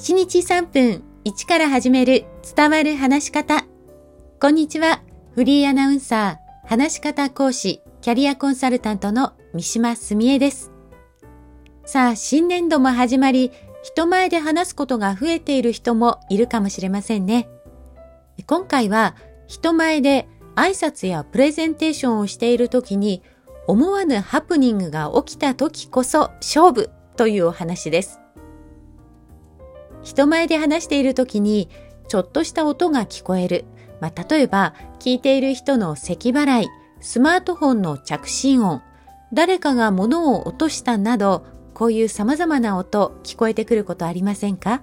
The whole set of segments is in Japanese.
1日3分1から始める伝わる話し方。こんにちは。フリーアナウンサー、話し方講師、キャリアコンサルタントの三島澄江です。さあ、新年度も始まり、人前で話すことが増えている人もいるかもしれませんね。今回は、人前で挨拶やプレゼンテーションをしている時に、思わぬハプニングが起きた時こそ勝負というお話です。人前で話している時にちょっとした音が聞こえる。まあ、例えば聞いている人の咳払い、スマートフォンの着信音、誰かが物を落としたなど、こういう様々な音聞こえてくることありませんか？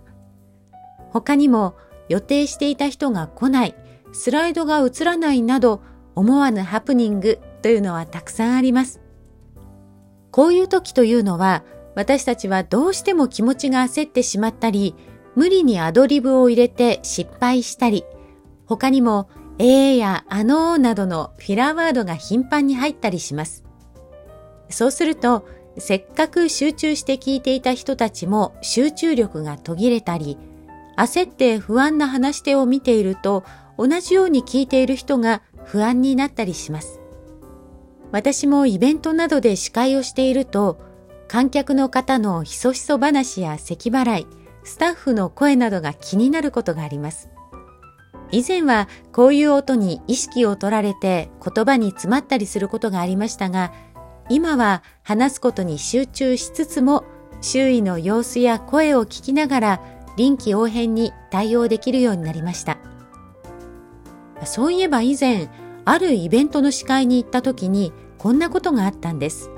他にも予定していた人が来ない、スライドが映らないなど思わぬハプニングというのはたくさんあります。こういう時というのは私たちはどうしても気持ちが焦ってしまったり、無理にアドリブを入れて失敗したり、他にも、えーやあのーなどのフィラーワードが頻繁に入ったりします。そうすると、せっかく集中して聞いていた人たちも集中力が途切れたり、焦って不安な話し手を見ていると、同じように聞いている人が不安になったりします。私もイベントなどで司会をしていると、観客の方のひそひそ話や咳払い、スタッフの声などが気になることがあります。以前はこういう音に意識を取られて言葉に詰まったりすることがありましたが、今は話すことに集中しつつも周囲の様子や声を聞きながら臨機応変に対応できるようになりました。そういえば以前、あるイベントの司会に行った時にこんなことがあったんです。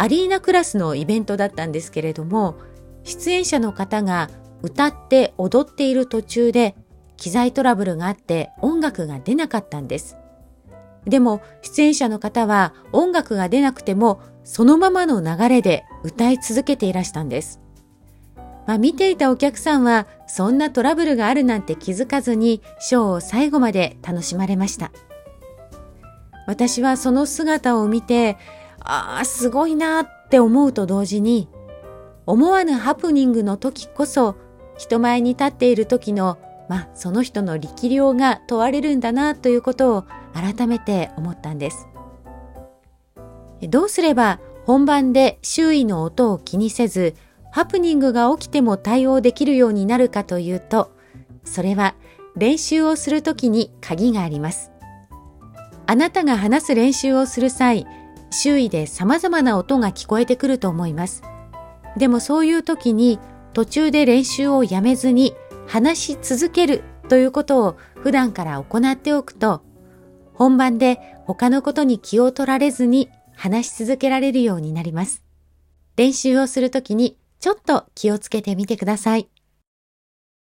アリーナクラスのイベントだったんですけれども、出演者の方が歌って踊っている途中で機材トラブルがあって音楽が出なかったんです。でも出演者の方は音楽が出なくてもそのままの流れで歌い続けていらしたんです。まあ、見ていたお客さんはそんなトラブルがあるなんて気づかずにショーを最後まで楽しまれました。私はその姿を見てああ、すごいなって思うと同時に、思わぬハプニングの時こそ、人前に立っている時の、まあ、その人の力量が問われるんだなということを改めて思ったんです。どうすれば本番で周囲の音を気にせず、ハプニングが起きても対応できるようになるかというと、それは練習をするときに鍵があります。あなたが話す練習をする際、周囲で様々な音が聞こえてくると思います。でもそういう時に途中で練習をやめずに話し続けるということを普段から行っておくと、本番で他のことに気を取られずに話し続けられるようになります。練習をするときにちょっと気をつけてみてください。